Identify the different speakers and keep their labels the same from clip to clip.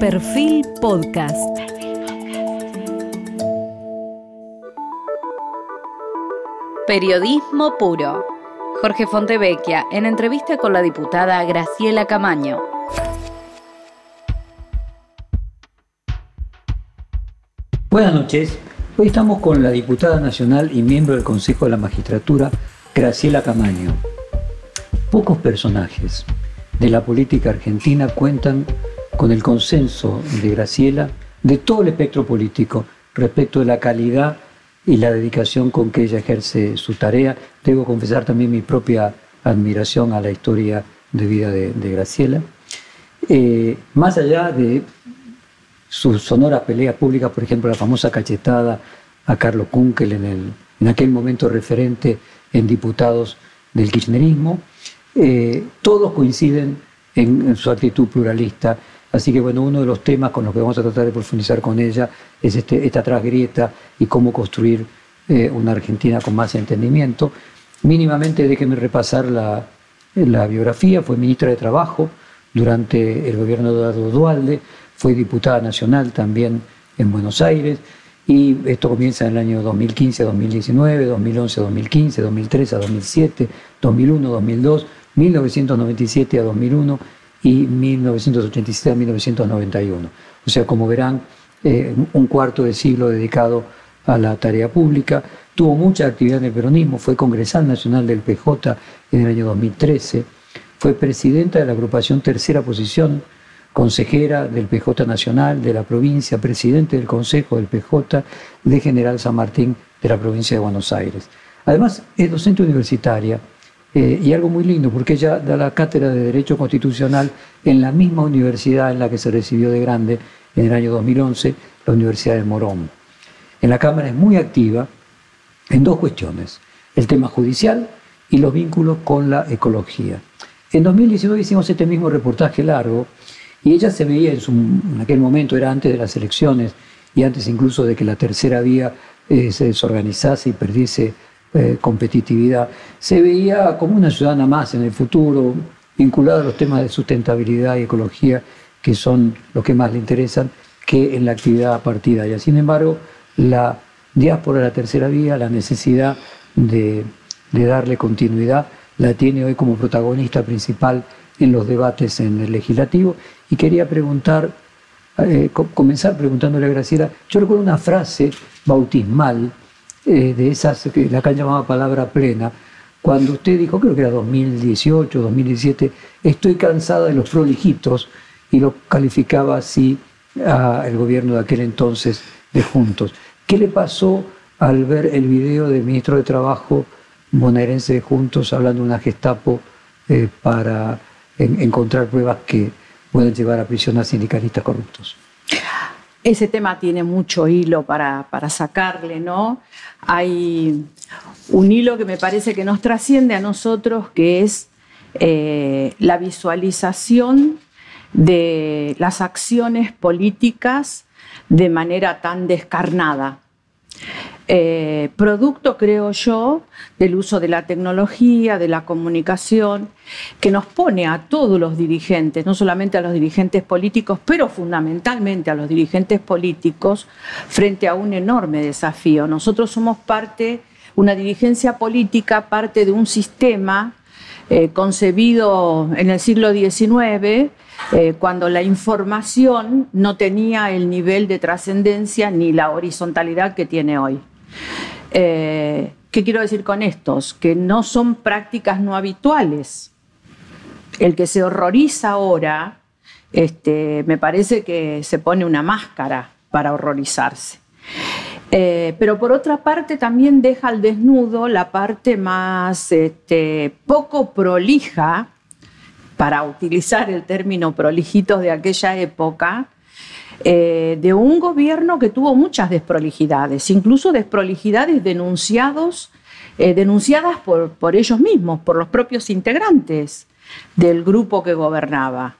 Speaker 1: Perfil Podcast. Periodismo puro. Jorge Fontevecchia en entrevista con la diputada Graciela Camaño.
Speaker 2: Buenas noches. Hoy estamos con la diputada nacional y miembro del Consejo de la Magistratura, Graciela Camaño. Pocos personajes de la política argentina cuentan con el consenso de Graciela de todo el espectro político respecto de la calidad y la dedicación con que ella ejerce su tarea. Debo confesar también mi propia admiración a la historia de vida de, Graciela. Eh, más allá de sus sonoras peleas públicas, por ejemplo, la famosa cachetada a Carlos Kunkel en, el, en aquel momento referente en diputados del kirchnerismo, eh, todos coinciden en, su actitud pluralista. Así que bueno, uno de los temas con los que vamos a tratar de profundizar con ella es este, esta trasgrieta y cómo construir eh, una Argentina con más entendimiento. Mínimamente déjeme repasar la, biografía. Fue ministra de Trabajo durante el gobierno de Eduardo Dualde, fue diputada nacional también en Buenos Aires, y esto comienza en el año 2015 2019, 2011 2015, 2013 a 2007, 2001 2002, 1997 a 2001 y 1987 a 1991. O sea, como verán, eh, un cuarto de siglo dedicado a la tarea pública. Tuvo mucha actividad en el peronismo, fue congresal nacional del PJ en el año 2013, fue presidenta de la agrupación Tercera Posición, consejera del PJ Nacional de la provincia, presidente del Consejo del PJ de General San Martín de la provincia de Buenos Aires. Además, es docente universitaria eh, y algo muy lindo, porque ella da la cátedra de Derecho Constitucional en la misma universidad en la que se recibió de grande en el año 2011, la Universidad de Morón. En la Cámara es muy activa en dos cuestiones, el tema judicial y los vínculos con la ecología. En 2019 hicimos este mismo reportaje largo y ella se veía en, aquel momento, era antes de las elecciones y antes incluso de que la tercera vía eh, se desorganizase y perdiese eh, competitividad, se veía como una ciudadana más en el futuro, vinculada a los temas de sustentabilidad y ecología, que son los que más le interesan, que en la actividad partidaria. Sin embargo, la diáspora de la tercera vía, la necesidad de, darle continuidad, la tiene hoy como protagonista principal en los debates en el legislativo y quería preguntar, eh, comenzar preguntándole a Graciela, yo recuerdo una frase bautismal eh, de esas que la han llamaba palabra plena, cuando usted dijo, creo que era 2018, 2017, estoy cansada de los prolijitos y lo calificaba así al gobierno de aquel entonces de Juntos. ¿Qué le pasó al ver el video del ministro de Trabajo bonaerense de Juntos hablando de una Gestapo eh, para encontrar pruebas que pueden llevar a prisión a sindicalistas corruptos.
Speaker 3: Ese tema tiene mucho hilo para, para, sacarle, ¿no? Hay un hilo que me parece que nos trasciende a nosotros, que es eh, la visualización de las acciones políticas de manera tan descarnada. Eh, producto, creo yo, del uso de la tecnología, de la comunicación, que nos pone a todos los dirigentes, no solamente a los dirigentes políticos, pero fundamentalmente a los dirigentes políticos, frente a un enorme desafío. Nosotros somos parte, una dirigencia política, parte de un sistema eh, concebido en el siglo XIX, eh, cuando la información no tenía el nivel de trascendencia ni la horizontalidad que tiene hoy. Eh, ¿Qué quiero decir con estos? Que no son prácticas no habituales. El que se horroriza ahora, este, me parece que se pone una máscara para horrorizarse. Eh, pero por otra parte también deja al desnudo la parte más este, poco prolija, para utilizar el término prolijitos de aquella época, eh, de un gobierno que tuvo muchas desprolijidades, incluso desprolijidades eh, denunciadas por, por ellos mismos, por los propios integrantes del grupo que gobernaba.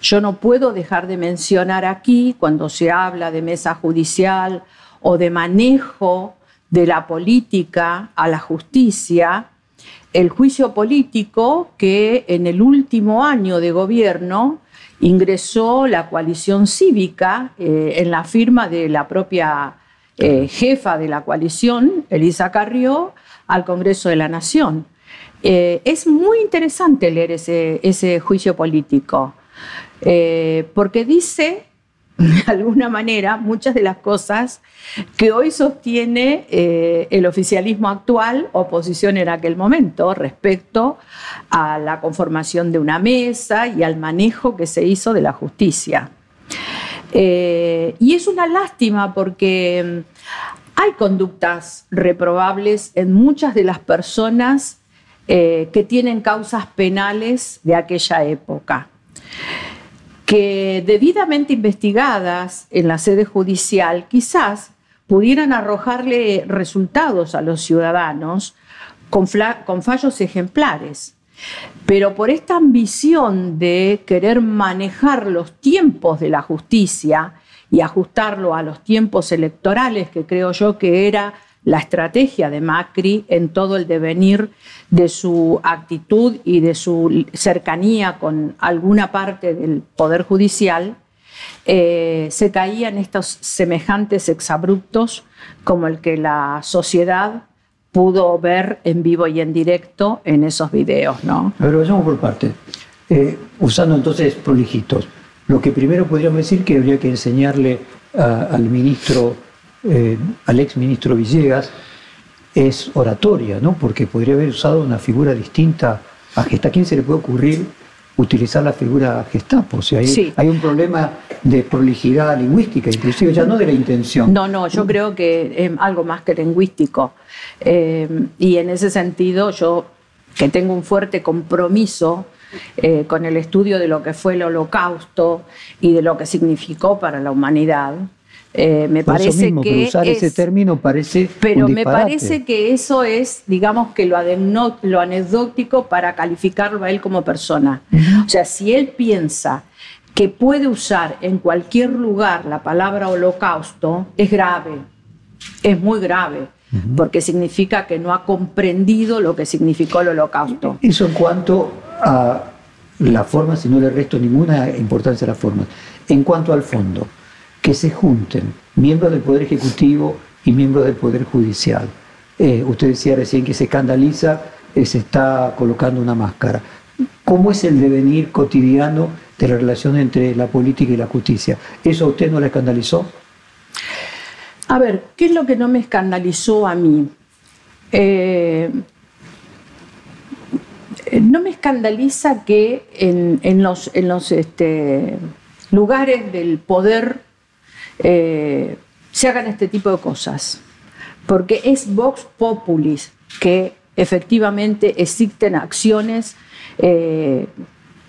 Speaker 3: Yo no puedo dejar de mencionar aquí, cuando se habla de mesa judicial o de manejo de la política a la justicia, el juicio político que en el último año de gobierno ingresó la coalición cívica eh, en la firma de la propia eh, jefa de la coalición, Elisa Carrió, al Congreso de la Nación. Eh, es muy interesante leer ese, ese juicio político, porque dice de alguna manera muchas de las cosas que hoy sostiene eh, el oficialismo actual, oposición en aquel momento, respecto a la conformación de una mesa y al manejo que se hizo de la justicia. Eh, y es una lástima porque mm, hay conductas reprobables en muchas de las personas eh, que tienen causas penales de aquella época que debidamente investigadas en la sede judicial quizás pudieran arrojarle resultados a los ciudadanos con, fallos ejemplares. Pero por esta ambición de querer manejar los tiempos de la justicia y ajustarlo a los tiempos electorales, que creo yo que era la estrategia de Macri en todo el devenir de su actitud y de su cercanía con alguna parte del Poder Judicial, eh, se caían estos semejantes exabruptos como el que la sociedad pudo ver en vivo y en directo en esos videos. ¿no?
Speaker 2: A ver, vayamos por parte. Eh, usando entonces prolijitos. Lo que primero podríamos decir que habría que enseñarle al ministro eh, al ex ministro Villegas es oratoria, ¿no? Porque podría haber usado una figura distinta a Gestapo. ¿A quién se le puede ocurrir utilizar la figura Gestapo? O sea, hay, un problema de prolijidad lingüística, inclusive ya no de la intención.
Speaker 3: No, no, yo creo que es algo más que lingüístico. Eh, y en ese sentido, yo que tengo un fuerte compromiso eh, con el estudio de lo que fue el holocausto y de lo que significó para la humanidad,
Speaker 2: eh, me parece que usar ese término parece
Speaker 3: pero me parece que eso es digamos que lo, lo anecdótico para calificarlo a él como persona. O sea si él piensa que puede usar en cualquier lugar la palabra holocausto es grave es muy grave porque significa que no ha comprendido lo que significó el holocausto.
Speaker 2: Eso en cuanto a la forma si no le resto ninguna importancia a la forma. En cuanto al fondo que se junten miembros del Poder Ejecutivo y miembros del Poder Judicial. Eh, usted decía recién que se escandaliza, eh, se está colocando una máscara. ¿Cómo es el devenir cotidiano de la relación entre la política y la justicia? ¿Eso a usted no le escandalizó?
Speaker 3: A ver, ¿qué es lo que no me escandalizó a mí? Eh, no me escandaliza que en, los, en los este, lugares del poder eh, se hagan este tipo de cosas. Porque es Vox Populis que efectivamente existen acciones eh,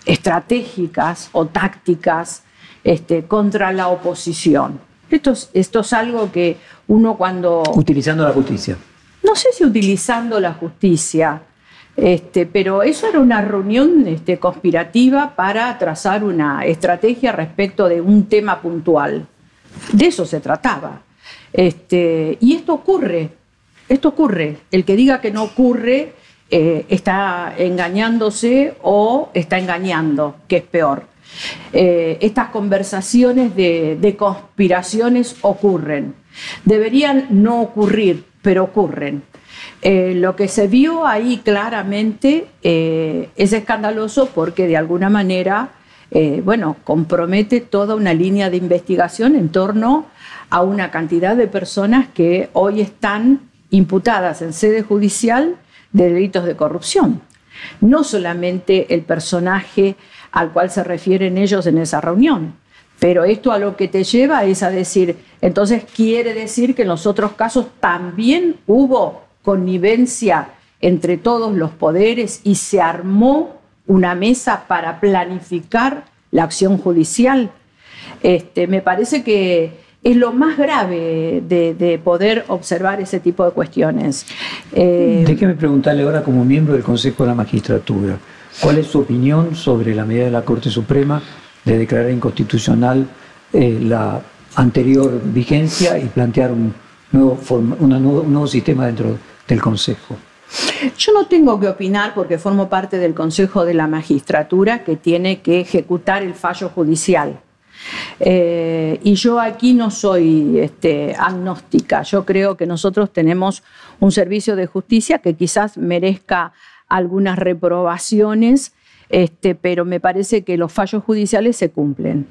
Speaker 3: estratégicas o tácticas este, contra la oposición. Esto es, esto es algo que uno cuando...
Speaker 2: Utilizando la justicia.
Speaker 3: No sé si utilizando la justicia, este, pero eso era una reunión este, conspirativa para trazar una estrategia respecto de un tema puntual. De eso se trataba. Este, y esto ocurre, esto ocurre. El que diga que no ocurre eh, está engañándose o está engañando, que es peor. Eh, estas conversaciones de, conspiraciones ocurren. Deberían no ocurrir, pero ocurren. Eh, lo que se vio ahí claramente es escandaloso porque de alguna manera eh, bueno, compromete toda una línea de investigación en torno a una cantidad de personas que hoy están imputadas en sede judicial de delitos de corrupción. No solamente el personaje al cual se refieren ellos en esa reunión, pero esto a lo que te lleva es a decir, entonces quiere decir que en los otros casos también hubo connivencia entre todos los poderes y se armó una mesa para planificar la acción judicial. Este, me parece que es lo más grave de, poder observar ese tipo de cuestiones.
Speaker 2: Eh, Déjeme preguntarle ahora como miembro del Consejo de la Magistratura, ¿cuál es su opinión sobre la medida de la Corte Suprema de declarar inconstitucional eh, la anterior vigencia y plantear un nuevo, un nuevo sistema dentro del Consejo?
Speaker 3: Yo no tengo que opinar porque formo parte del Consejo de la Magistratura que tiene que ejecutar el fallo judicial. Eh, y yo aquí no soy este, agnóstica. Yo creo que nosotros tenemos un servicio de justicia que quizás merezca algunas reprobaciones, este, pero me parece que los fallos judiciales se cumplen.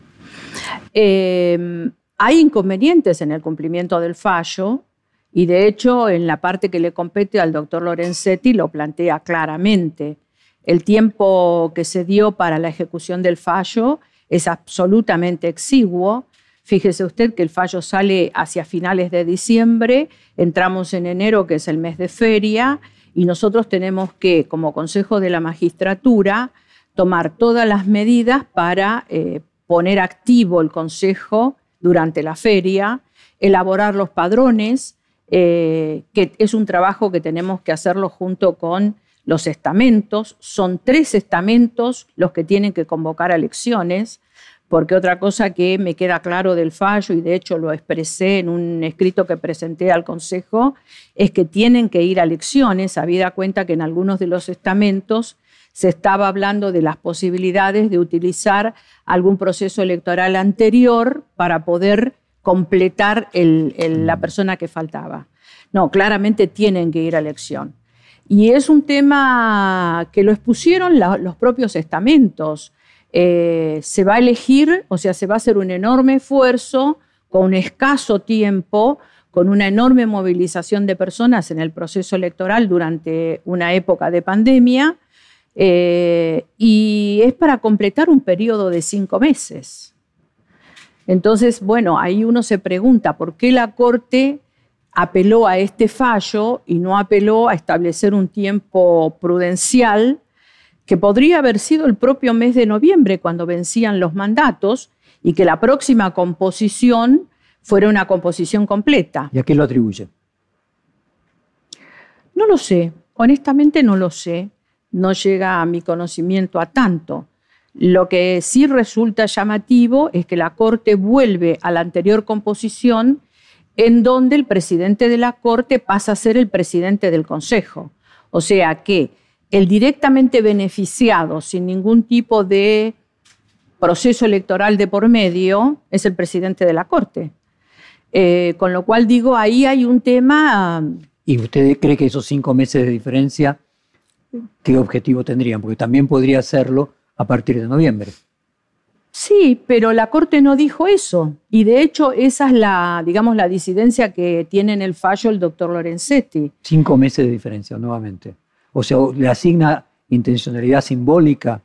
Speaker 3: Eh, hay inconvenientes en el cumplimiento del fallo y de hecho en la parte que le compete al doctor Lorenzetti lo plantea claramente. El tiempo que se dio para la ejecución del fallo es absolutamente exiguo. Fíjese usted que el fallo sale hacia finales de diciembre, entramos en enero, que es el mes de feria, y nosotros tenemos que, como Consejo de la Magistratura, tomar todas las medidas para eh, poner activo el Consejo durante la feria, elaborar los padrones, eh, que es un trabajo que tenemos que hacerlo junto con los estamentos. Son tres estamentos los que tienen que convocar a elecciones porque otra cosa que me queda claro del fallo, y de hecho lo expresé en un escrito que presenté al Consejo, es que tienen que ir a elecciones, habida cuenta que en algunos de los estamentos se estaba hablando de las posibilidades de utilizar algún proceso electoral anterior para poder completar la persona que faltaba. No, claramente tienen que ir a elección. Y es un tema que lo expusieron los propios estamentos. Eh, se va a elegir, o sea, se va a hacer un enorme esfuerzo con un escaso tiempo, con una enorme movilización de personas en el proceso electoral durante una época de pandemia, eh, y es para completar un periodo de cinco meses. Entonces, bueno, ahí uno se pregunta por qué la Corte apeló a este fallo y no apeló a establecer un tiempo prudencial que podría haber sido el propio mes de noviembre cuando vencían los mandatos y que la próxima composición fuera una composición completa.
Speaker 2: ¿Y a qué lo atribuye?
Speaker 3: No lo sé, honestamente no lo sé, no llega a mi conocimiento a tanto. Lo que sí resulta llamativo es que la Corte vuelve a la anterior composición en donde el presidente de la Corte pasa a ser el presidente del Consejo. O sea que el directamente beneficiado sin ningún tipo de proceso electoral de por medio es el presidente de la Corte. Eh, con lo cual digo, ahí hay un tema...
Speaker 2: ¿Y usted cree que esos cinco meses de diferencia, qué objetivo tendrían? Porque también podría hacerlo a partir de noviembre.
Speaker 3: Sí, pero la Corte no dijo eso. Y de hecho, esa es la, digamos, la disidencia que tiene en el fallo el doctor Lorenzetti.
Speaker 2: Cinco meses de diferencia, nuevamente. O sea, le asigna intencionalidad simbólica.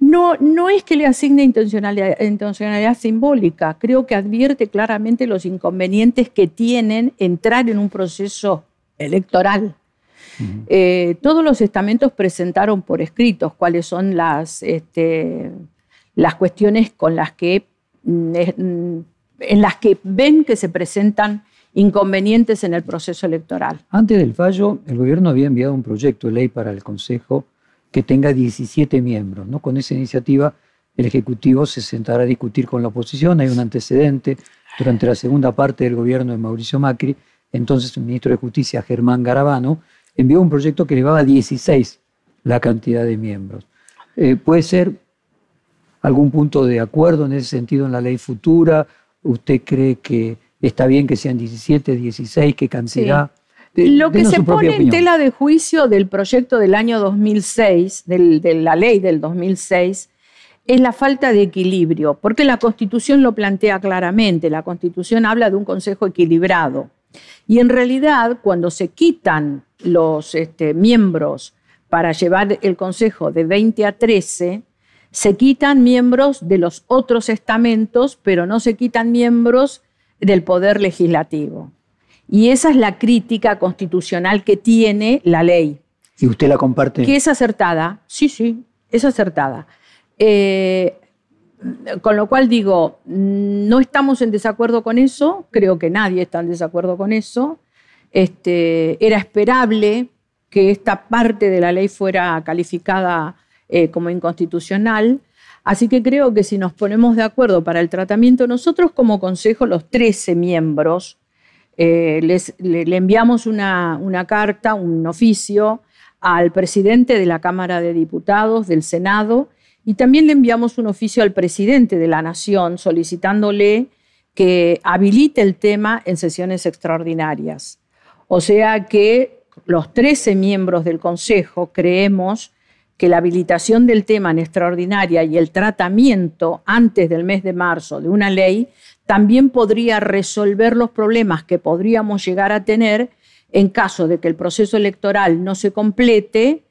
Speaker 3: No, no es que le asigne intencionalidad, intencionalidad simbólica, creo que advierte claramente los inconvenientes que tienen entrar en un proceso electoral. Eh, todos los estamentos presentaron por escritos cuáles son las, este, las cuestiones con las que, mm, mm, en las que ven que se presentan inconvenientes en el proceso electoral.
Speaker 2: Antes del fallo, el gobierno había enviado un proyecto de ley para el Consejo que tenga 17 miembros. ¿no? Con esa iniciativa, el Ejecutivo se sentará a discutir con la oposición. Hay un antecedente durante la segunda parte del gobierno de Mauricio Macri. Entonces, el ministro de Justicia, Germán Garabano, envió un proyecto que elevaba a 16 la cantidad de miembros. Eh, ¿Puede ser algún punto de acuerdo en ese sentido en la ley futura? ¿Usted cree que está bien que sean 17, 16, qué cantidad.
Speaker 3: Lo que se pone en tela de juicio del proyecto del año 2006, de la ley del 2006, es la falta de equilibrio, porque la Constitución lo plantea claramente, la Constitución habla de un Consejo equilibrado. Y en realidad, cuando se quitan los este, miembros para llevar el Consejo de 20 a 13, se quitan miembros de los otros estamentos, pero no se quitan miembros del poder legislativo. Y esa es la crítica constitucional que tiene la ley.
Speaker 2: ¿Y usted la comparte?
Speaker 3: Que es acertada, sí, sí, es acertada. Eh, con lo cual digo, no estamos en desacuerdo con eso, creo que nadie está en desacuerdo con eso. Este, era esperable que esta parte de la ley fuera calificada eh, como inconstitucional. Así que creo que si nos ponemos de acuerdo para el tratamiento, nosotros como consejo, los 13 miembros, eh, le, enviamos una, una carta, un oficio al presidente de la Cámara de Diputados, del Senado, y también le enviamos un oficio al presidente de la Nación solicitándole que habilite el tema en sesiones extraordinarias. O sea que los 13 miembros del Consejo creemos que la habilitación del tema en extraordinaria y el tratamiento antes del mes de marzo de una ley también podría resolver los problemas que podríamos llegar a tener en caso de que el proceso electoral no se complete,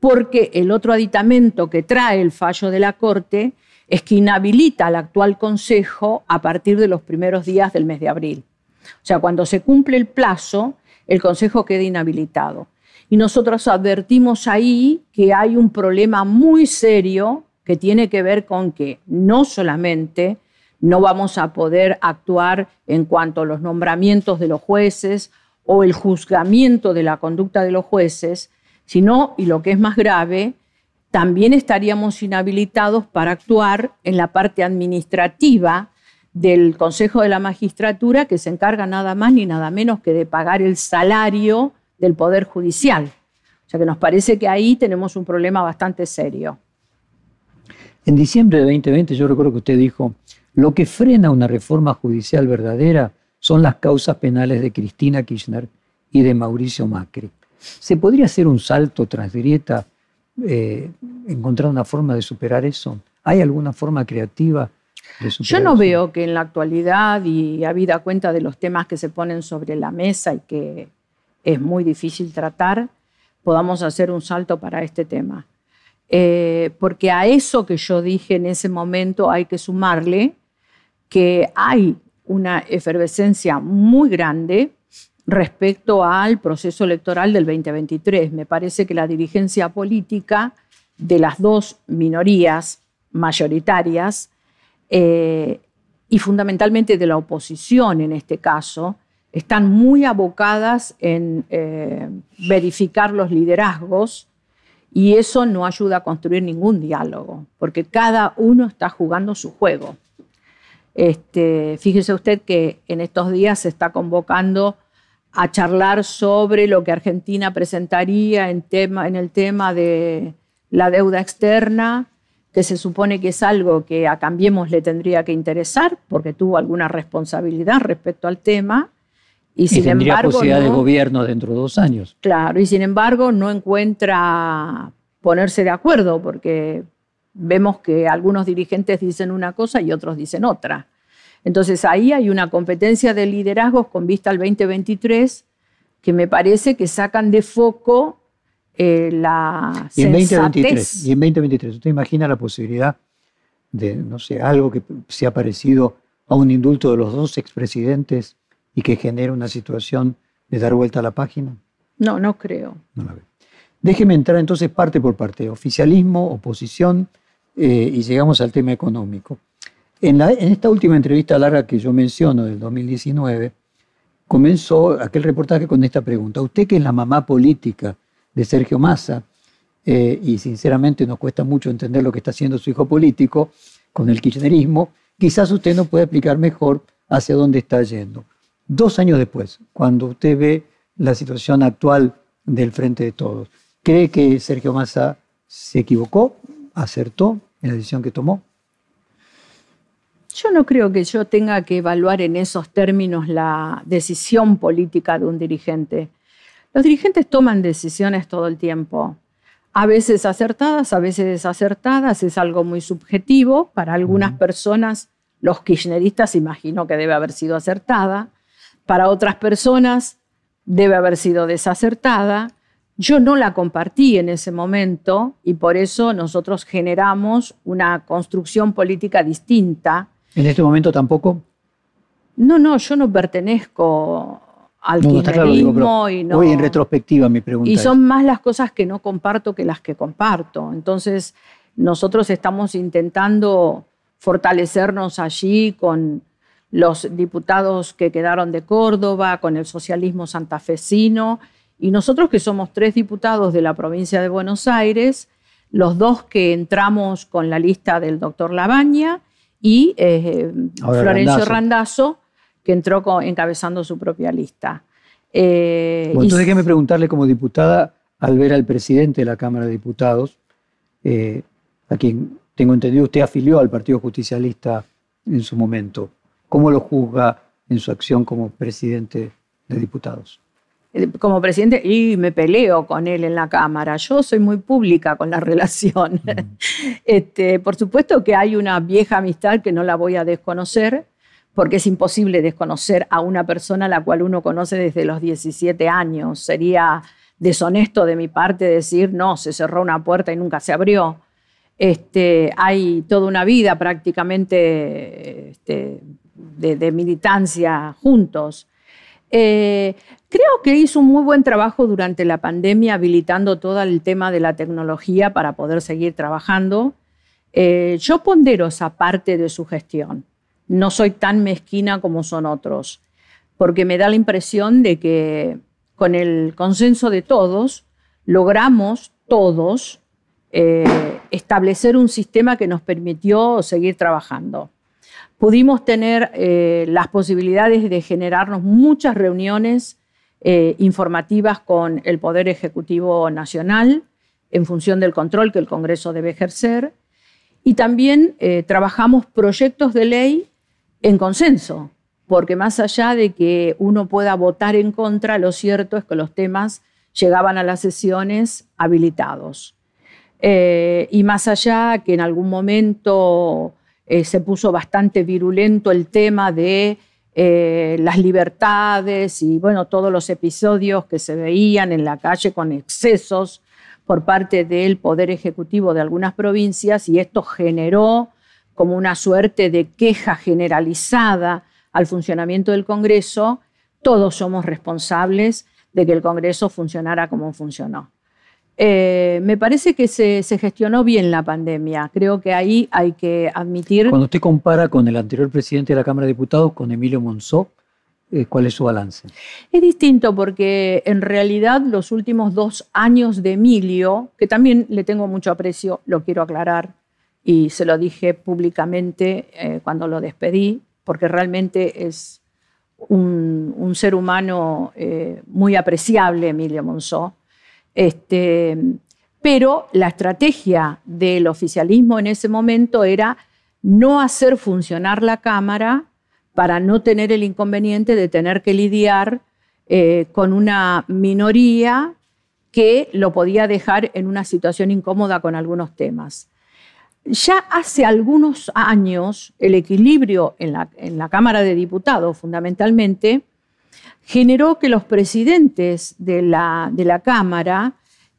Speaker 3: porque el otro aditamento que trae el fallo de la Corte es que inhabilita al actual Consejo a partir de los primeros días del mes de abril. O sea, cuando se cumple el plazo, el Consejo queda inhabilitado. Y nosotros advertimos ahí que hay un problema muy serio que tiene que ver con que no solamente no vamos a poder actuar en cuanto a los nombramientos de los jueces o el juzgamiento de la conducta de los jueces, sino, y lo que es más grave, también estaríamos inhabilitados para actuar en la parte administrativa del Consejo de la Magistratura, que se encarga nada más ni nada menos que de pagar el salario del Poder Judicial. O sea que nos parece que ahí tenemos un problema bastante serio.
Speaker 2: En diciembre de 2020 yo recuerdo que usted dijo, lo que frena una reforma judicial verdadera son las causas penales de Cristina Kirchner y de Mauricio Macri. ¿Se podría hacer un salto tras grieta, eh, encontrar una forma de superar eso? ¿Hay alguna forma creativa
Speaker 3: Yo no veo que en la actualidad y habida cuenta de los temas que se ponen sobre la mesa y que es muy difícil tratar, podamos hacer un salto para este tema. Eh, porque a eso que yo dije en ese momento hay que sumarle que hay una efervescencia muy grande respecto al proceso electoral del 2023. Me parece que la dirigencia política de las dos minorías mayoritarias eh, y fundamentalmente de la oposición en este caso, están muy abocadas en eh, verificar los liderazgos y eso no ayuda a construir ningún diálogo, porque cada uno está jugando su juego. Este, fíjese usted que en estos días se está convocando a charlar sobre lo que Argentina presentaría en, el tema de la deuda externa, que se supone que es algo que a Cambiemos le tendría que interesar, porque tuvo alguna responsabilidad respecto al tema.
Speaker 2: Y, sin tendría embargo, posibilidad de gobierno dentro de dos años.
Speaker 3: Claro, y sin embargo no encuentra ponerse de acuerdo, porque vemos que algunos dirigentes dicen una cosa y otros dicen otra. Entonces ahí hay una competencia de liderazgos con vista al 2023 que me parece que sacan de foco eh, la
Speaker 2: y en 2023 y en 2023 usted imagina la posibilidad de no sé algo que sea parecido a un indulto de los dos expresidentes y que genere una situación de dar vuelta a la página
Speaker 3: no no creo.
Speaker 2: Déjeme entrar entonces parte por parte oficialismo oposición eh, y llegamos al tema económico. En, esta última entrevista larga que yo menciono del 2019, comenzó aquel reportaje con esta pregunta. Usted que es la mamá política de Sergio Massa, eh, y sinceramente nos cuesta mucho entender lo que está haciendo su hijo político con el kirchnerismo, quizás usted nos pueda explicar mejor hacia dónde está yendo. Dos años después, cuando usted ve la situación actual del Frente de Todos, ¿cree que Sergio Massa se equivocó, acertó en la decisión que tomó?
Speaker 3: Yo no creo que yo tenga que evaluar en esos términos la decisión política de un dirigente. Los dirigentes toman decisiones todo el tiempo, a veces acertadas, a veces desacertadas, es algo muy subjetivo. Para algunas personas, los kirchneristas imagino que debe haber sido acertada, para otras personas debe haber sido desacertada. Yo no la compartí en ese momento y por eso nosotros generamos una construcción política distinta
Speaker 2: ¿En este momento tampoco?
Speaker 3: No, no, yo no pertenezco al no, kirchnerismo y no.
Speaker 2: Hoy en retrospectiva mi pregunta.
Speaker 3: Y son más las cosas que no comparto que las que comparto. Entonces, nosotros estamos intentando fortalecernos allí con los diputados que quedaron de Córdoba, con el socialismo santafesino, y nosotros que somos tres diputados de la provincia de Buenos Aires, los dos que entramos con la lista del doctor Labaña y eh, Florencio Randazzo. Que entró encabezando su propia lista.
Speaker 2: Eh, entonces déjeme preguntarle como diputada, al ver al presidente de la Cámara de Diputados, eh, a quien tengo entendido usted afilió al Partido Justicialista en su momento, ¿cómo lo juzga en su acción como presidente de diputados?
Speaker 3: Eh, como presidente, y me peleo con él en la Cámara. Yo soy muy pública con la relación. Este, por supuesto que hay una vieja amistad que no la voy a desconocer, porque es imposible desconocer a una persona a la cual uno conoce desde los 17 años. Sería deshonesto de mi parte decir, no, se cerró una puerta y nunca se abrió. Este, hay toda una vida prácticamente este, de, militancia juntos. Eh, creo que hizo un muy buen trabajo durante la pandemia habilitando todo el tema de la tecnología para poder seguir trabajando. Eh, yo pondero esa parte de su gestión no soy tan mezquina como son otros, porque me da la impresión de que con el consenso de todos logramos todos eh, establecer un sistema que nos permitió seguir trabajando. Pudimos tener eh, las posibilidades de generarnos muchas reuniones eh, informativas con el Poder Ejecutivo Nacional en función del control que el Congreso debe ejercer. Y también trabajamos proyectos de ley en consenso, porque más allá de que uno pueda votar en contra, lo cierto es que los temas llegaban a las sesiones habilitados. Eh, y más allá que en algún momento eh, se puso bastante virulento el tema de eh, las libertades y bueno, todos los episodios que se veían en la calle con excesos por parte del Poder Ejecutivo de algunas provincias y esto generó como una suerte de queja generalizada al funcionamiento del Congreso, todos somos responsables de que el Congreso funcionara como funcionó. Eh, me parece que se, gestionó bien la pandemia. Creo que ahí hay que admitir.
Speaker 2: Cuando usted compara con el anterior presidente de la Cámara de Diputados, con Emilio Monzó, eh, ¿cuál es su balance?
Speaker 3: Es distinto porque en realidad los últimos dos años de Emilio, que también le tengo mucho aprecio, lo quiero aclarar, y se lo dije públicamente eh, cuando lo despedí, porque realmente es un, ser humano eh, muy apreciable, Emilio Monzó. Este, pero la estrategia del oficialismo en ese momento era no hacer funcionar la Cámara para no tener el inconveniente de tener que lidiar eh, con una minoría que lo podía dejar en una situación incómoda con algunos temas. Ya hace algunos años el equilibrio en la, Cámara de Diputados fundamentalmente generó que los presidentes de la, Cámara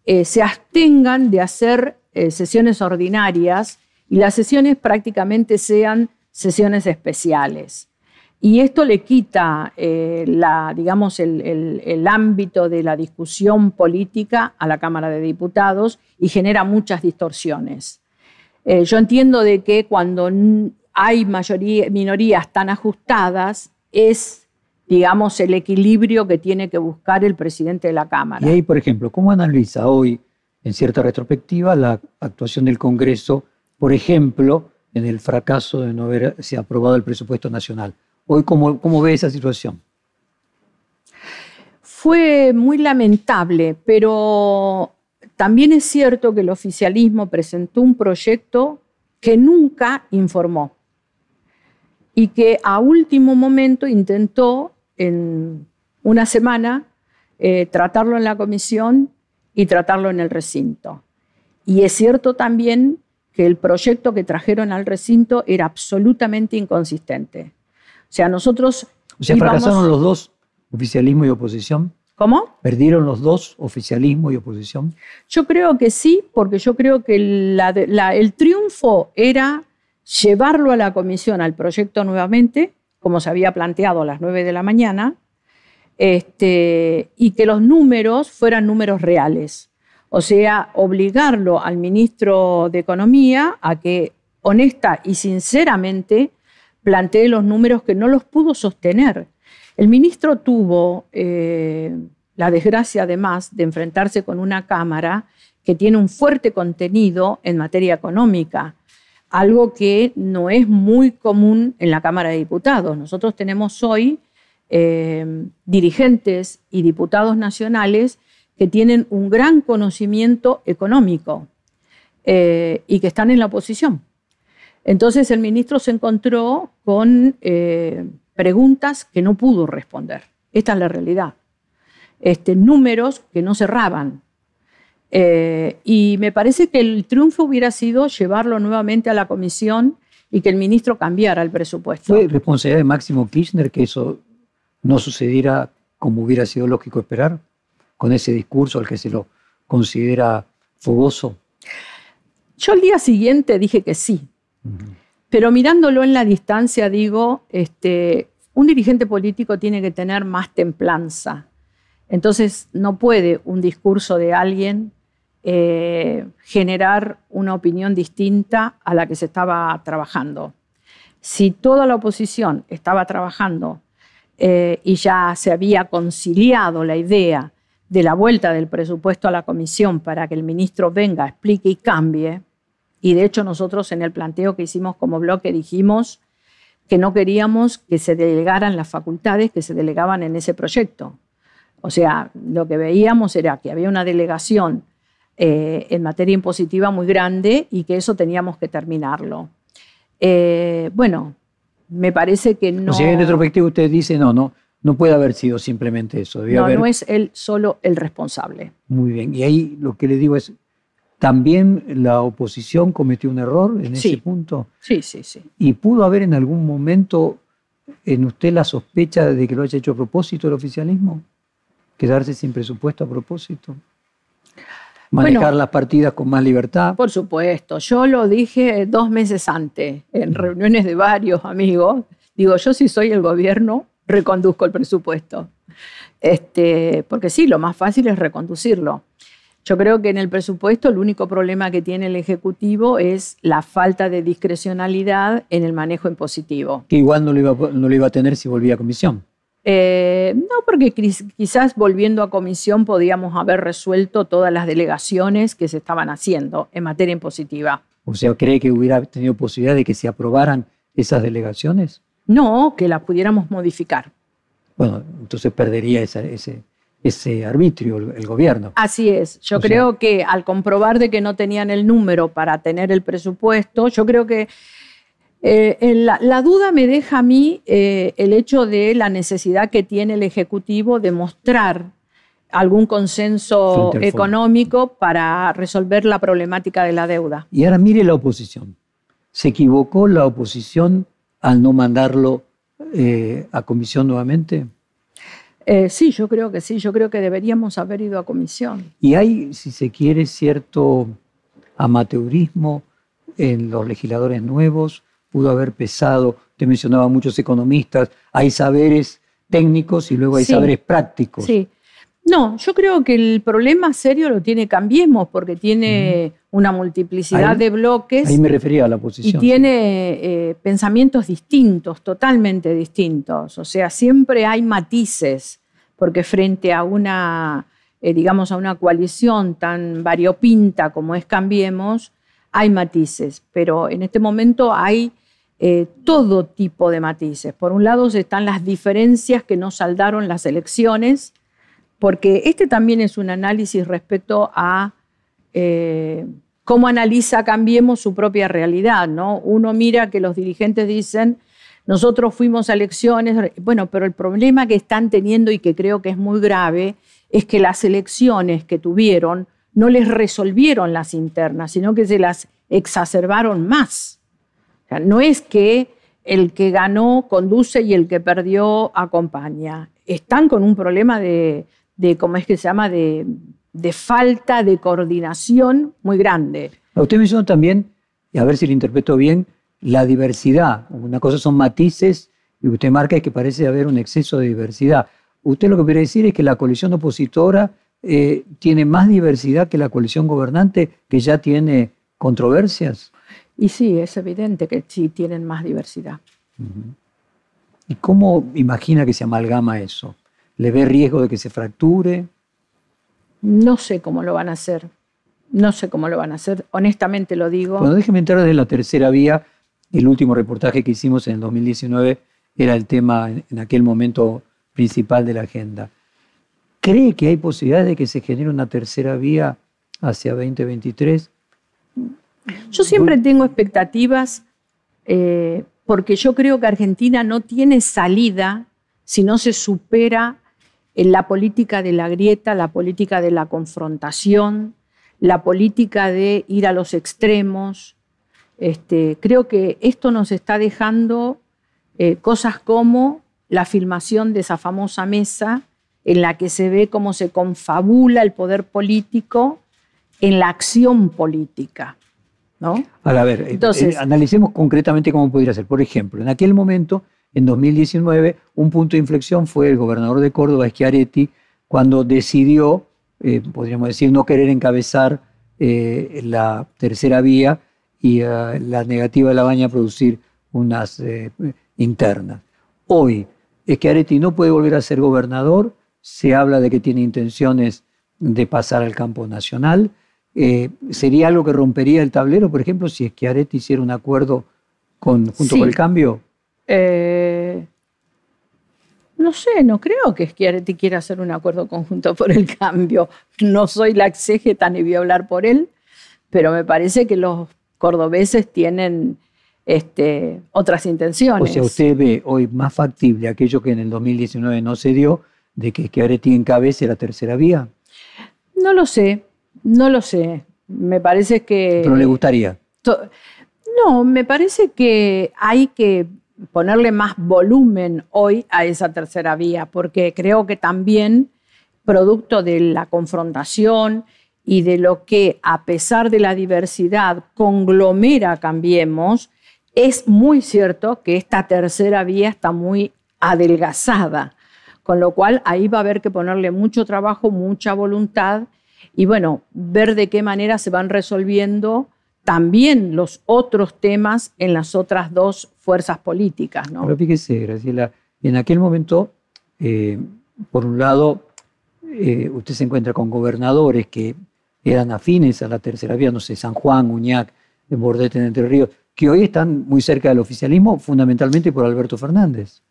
Speaker 3: eh, se abstengan de hacer eh, sesiones ordinarias y las sesiones prácticamente sean sesiones especiales. Y esto le quita eh, digamos, el, ámbito de la discusión política a la Cámara de Diputados y genera muchas distorsiones. Eh, yo entiendo de que cuando hay mayoría, minorías tan ajustadas es, digamos, el equilibrio que tiene que buscar el presidente de la Cámara.
Speaker 2: Y ahí, por ejemplo, ¿cómo analiza hoy, en cierta retrospectiva, la actuación del Congreso, por ejemplo, en el fracaso de no haberse aprobado el presupuesto nacional? Hoy, ¿cómo, cómo ve esa situación?
Speaker 3: Fue muy lamentable, pero también es cierto que el oficialismo presentó un proyecto que nunca informó y que a último momento intentó en una semana eh, tratarlo en la comisión y tratarlo en el recinto. Y es cierto también que el proyecto que trajeron al recinto era absolutamente inconsistente. O sea, nosotros...
Speaker 2: O sea, fracasaron los dos, oficialismo y oposición.
Speaker 3: ¿Cómo?
Speaker 2: ¿Perdieron los dos, oficialismo y oposición?
Speaker 3: Yo creo que sí, porque yo creo que el triunfo era llevarlo a la comisión al proyecto nuevamente, como se había planteado a las 9 de la mañana, este, y que los números fueran números reales. O sea, obligarlo al ministro de Economía a que honesta y sinceramente plantee los números que no los pudo sostener. El ministro tuvo eh, la desgracia, además, de enfrentarse con una Cámara que tiene un fuerte contenido en materia económica. algo que no es muy común en la Cámara de Diputados. Nosotros tenemos hoy eh, dirigentes y diputados nacionales que tienen un gran conocimiento económico eh, y que están en la oposición. Entonces el ministro se encontró con preguntas que no pudo responder. Esta es la realidad. Este, números que no cerraban. Eh, y me parece que el triunfo hubiera sido llevarlo nuevamente a la comisión y que el ministro cambiara el presupuesto.
Speaker 2: ¿Fue responsabilidad de Máximo Kirchner que eso no sucediera como hubiera sido lógico esperar? Con ese discurso al que se lo considera fogoso.
Speaker 3: Yo al día siguiente dije que sí, pero mirándolo en la distancia digo, este, un dirigente político tiene que tener más templanza. Entonces no puede un discurso de alguien eh, generar una opinión distinta a la que se estaba trabajando. Si toda la oposición estaba trabajando eh, y ya se había conciliado la idea de la vuelta del presupuesto a la comisión para que el ministro venga, explique y cambie, y de hecho nosotros en el planteo que hicimos como bloque dijimos que no queríamos que se delegaran las facultades que se delegaban en ese proyecto. O sea, lo que veíamos era que había una delegación eh, en materia impositiva muy grande y que eso teníamos que terminarlo. Eh, bueno, me parece que no...
Speaker 2: O sea, en retrospectiva usted dice, no, no, no puede haber sido simplemente eso.
Speaker 3: no, no es él solo el responsable.
Speaker 2: Muy bien, y ahí lo que le digo es, ¿También la oposición cometió un error en ese punto?
Speaker 3: Sí, sí, sí.
Speaker 2: ¿Y pudo haber en algún momento en usted la sospecha de que lo haya hecho a propósito el oficialismo? ¿Quedarse sin presupuesto a propósito? ¿Manejar las partidas con más libertad?
Speaker 3: Por supuesto. Yo lo dije dos meses antes, en mm. reuniones de varios amigos. Digo, yo si soy el gobierno, reconduzco el presupuesto. Este, porque sí, lo más fácil es reconducirlo. Yo creo que en el presupuesto el único problema que tiene el Ejecutivo es la falta de discrecionalidad en el manejo impositivo.
Speaker 2: Que igual no lo iba, no lo iba a tener si volvía a comisión.
Speaker 3: Eh, no, porque quizás volviendo a comisión podíamos haber resuelto todas las delegaciones que se estaban haciendo en materia impositiva.
Speaker 2: O sea, ¿cree que hubiera tenido posibilidad de que se aprobaran esas delegaciones?
Speaker 3: No, que las pudiéramos modificar.
Speaker 2: Bueno, entonces perdería ese, ese arbitrio el, gobierno.
Speaker 3: Así es. Yo creo que al comprobar de que no tenían el número para tener el presupuesto, yo creo que eh, la, duda me deja a mí eh, el hecho de la necesidad que tiene el Ejecutivo de mostrar algún consenso económico para resolver la problemática de la deuda.
Speaker 2: Y ahora mire la oposición. ¿Se equivocó la oposición al no mandarlo eh, a comisión nuevamente?
Speaker 3: Eh, sí, yo creo que sí, yo creo que deberíamos haber ido a comisión.
Speaker 2: Y hay, si se quiere, cierto amateurismo en los legisladores nuevos, pudo haber pesado, usted mencionaba muchos economistas, hay saberes técnicos y luego hay saberes prácticos.
Speaker 3: Sí. No, yo creo que el problema serio lo tiene Cambiemos, porque tiene una multiplicidad de bloques.
Speaker 2: Ahí me refería a la oposición.
Speaker 3: Y tiene eh, pensamientos distintos, totalmente distintos. O sea, siempre hay matices, porque frente a una, eh, digamos, a una coalición tan variopinta como es Cambiemos, hay matices. Pero en este momento hay eh, todo tipo de matices. Por un lado están las diferencias que no saldaron las elecciones, porque este también es un análisis respecto a cómo analiza Cambiemos su propia realidad, ¿no? Uno mira que los dirigentes dicen, nosotros fuimos a elecciones, bueno, pero el problema que están teniendo y que creo que es muy grave es que las elecciones que tuvieron no les resolvieron las internas, sino que se las exacerbaron más. no es que el que ganó conduce y el que perdió acompaña. Están con un problema de, de ¿cómo es que se llama?, de de falta de coordinación muy grande.
Speaker 2: Usted mencionó también, y a ver si lo interpreto bien, la diversidad. Una cosa son matices y usted marca que parece haber un exceso de diversidad. Usted lo que quiere decir es que la coalición opositora eh, tiene más diversidad que la coalición gobernante, que ya tiene controversias.
Speaker 3: Y sí, es evidente que sí tienen más diversidad.
Speaker 2: ¿Y cómo imagina que se amalgama eso? ¿Le ve riesgo de que se fracture?
Speaker 3: No sé cómo lo van a hacer. No sé cómo lo van a hacer, honestamente lo digo.
Speaker 2: Bueno, déjeme entrar desde la tercera vía. El último reportaje que hicimos en el 2019 era el tema en aquel momento principal de la agenda. ¿Cree que hay posibilidades de que se genere una tercera vía hacia 2023?
Speaker 3: Yo siempre tengo expectativas eh, porque yo creo que Argentina no tiene salida si no se supera la política de la grieta, la política de la confrontación, la política de ir a los extremos. Este, creo que esto nos está dejando eh, cosas como la filmación de esa famosa mesa en la que se ve cómo se confabula el poder político en la acción política. ¿no?
Speaker 2: A ver, eh, Entonces, eh, analicemos concretamente cómo podría ser. Por ejemplo, en aquel momento, en 2019, un punto de inflexión fue el gobernador de Córdoba, Schiaretti, cuando decidió, eh, podríamos decir, no querer encabezar la tercera vía y la negativa de la baña a producir unas internas. Hoy, Schiaretti no puede volver a ser gobernador, se habla de que tiene intenciones de pasar al campo nacional eh, ¿Sería algo que rompería el tablero, por ejemplo, si Arete hiciera un acuerdo con, junto con el cambio?
Speaker 3: Eh, no sé, no creo que Schiaretti quiera hacer un acuerdo conjunto por el cambio. No soy la exégeta ni voy a hablar por él, pero me parece que los cordobeses tienen este, otras intenciones.
Speaker 2: O sea, usted ve hoy más factible aquello que en el 2019 no se dio, de que Schiaretti encabece la tercera vía.
Speaker 3: No lo sé. No lo sé. Me parece que.
Speaker 2: ¿Pero le gustaría?
Speaker 3: No, me parece que hay que ponerle más volumen hoy a esa tercera vía, porque creo que también, producto de la confrontación y de lo que, a pesar de la diversidad, conglomera Cambiemos, es muy cierto que esta tercera vía está muy adelgazada, con lo cual ahí va a haber que ponerle mucho trabajo, mucha voluntad y bueno, ver de qué manera se van resolviendo también los otros temas en las otras dos fuerzas políticas. ¿no?
Speaker 2: Pero fíjese, Graciela, en aquel momento, eh, por un lado, eh, usted se encuentra con gobernadores que eran afines a la tercera vía, no sé, San Juan, Uñac, Bordete en Entre Ríos, que hoy están muy cerca del oficialismo, fundamentalmente por Alberto Fernández.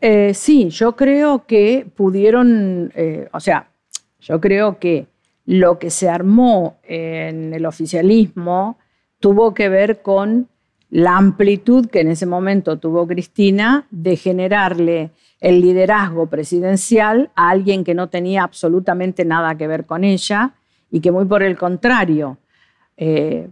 Speaker 3: Eh, sí, yo creo que pudieron, o sea, yo creo que lo que se armó en el oficialismo tuvo que ver con la amplitud que en ese momento tuvo Cristina de generarle el liderazgo presidencial a alguien que no tenía absolutamente nada que ver con ella y que muy por el contrario, eh,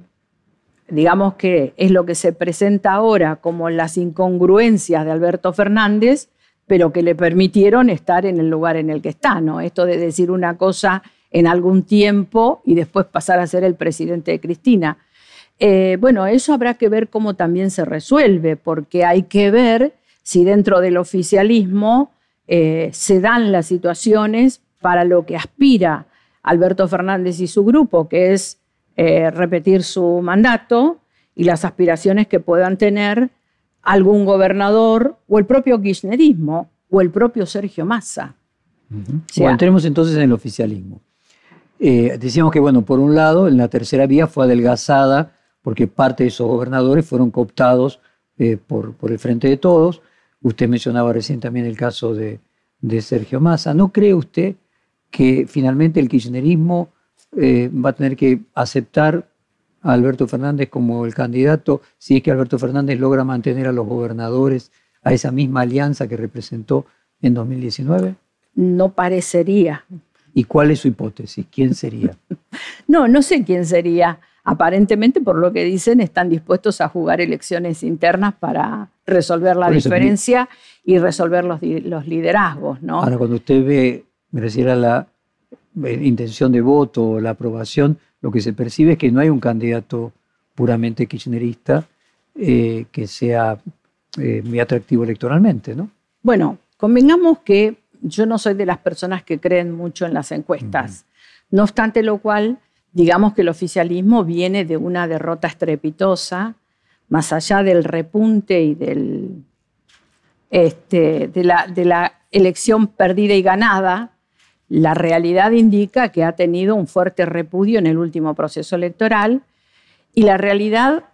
Speaker 3: digamos que es lo que se presenta ahora como las incongruencias de Alberto Fernández, pero que le permitieron estar en el lugar en el que está, ¿no? Esto de decir una cosa en algún tiempo y después pasar a ser el presidente de Cristina. Eh, bueno, eso habrá que ver cómo también se resuelve, porque hay que ver si dentro del oficialismo eh, se dan las situaciones para lo que aspira Alberto Fernández y su grupo, que es eh, repetir su mandato y las aspiraciones que puedan tener algún gobernador o el propio kirchnerismo o el propio Sergio Massa.
Speaker 2: bueno, entremos entonces en el oficialismo. Eh, decíamos que, bueno, por un lado, en la tercera vía fue adelgazada porque parte de esos gobernadores fueron cooptados eh, por, por, el Frente de Todos. Usted mencionaba recién también el caso de, de Sergio Massa. ¿No cree usted que finalmente el kirchnerismo eh, va a tener que aceptar Alberto Fernández como el candidato si es que Alberto Fernández logra mantener a los gobernadores a esa misma alianza que representó en 2019?
Speaker 3: No parecería.
Speaker 2: ¿Y cuál es su hipótesis? ¿Quién sería?
Speaker 3: no, no sé quién sería. Aparentemente, por lo que dicen, están dispuestos a jugar elecciones internas para resolver la diferencia y resolver los, liderazgos. ¿no?
Speaker 2: Ahora, cuando usted ve, me refiero a la eh, intención de voto o la aprobación, lo que se percibe es que no hay un candidato puramente kirchnerista eh, que sea eh, muy atractivo electoralmente, ¿no?
Speaker 3: Bueno, convengamos que yo no soy de las personas que creen mucho en las encuestas. No obstante lo cual, digamos que el oficialismo viene de una derrota estrepitosa, más allá del repunte y del, este, de, la, de la elección perdida y ganada, la realidad indica que ha tenido un fuerte repudio en el último proceso electoral y la realidad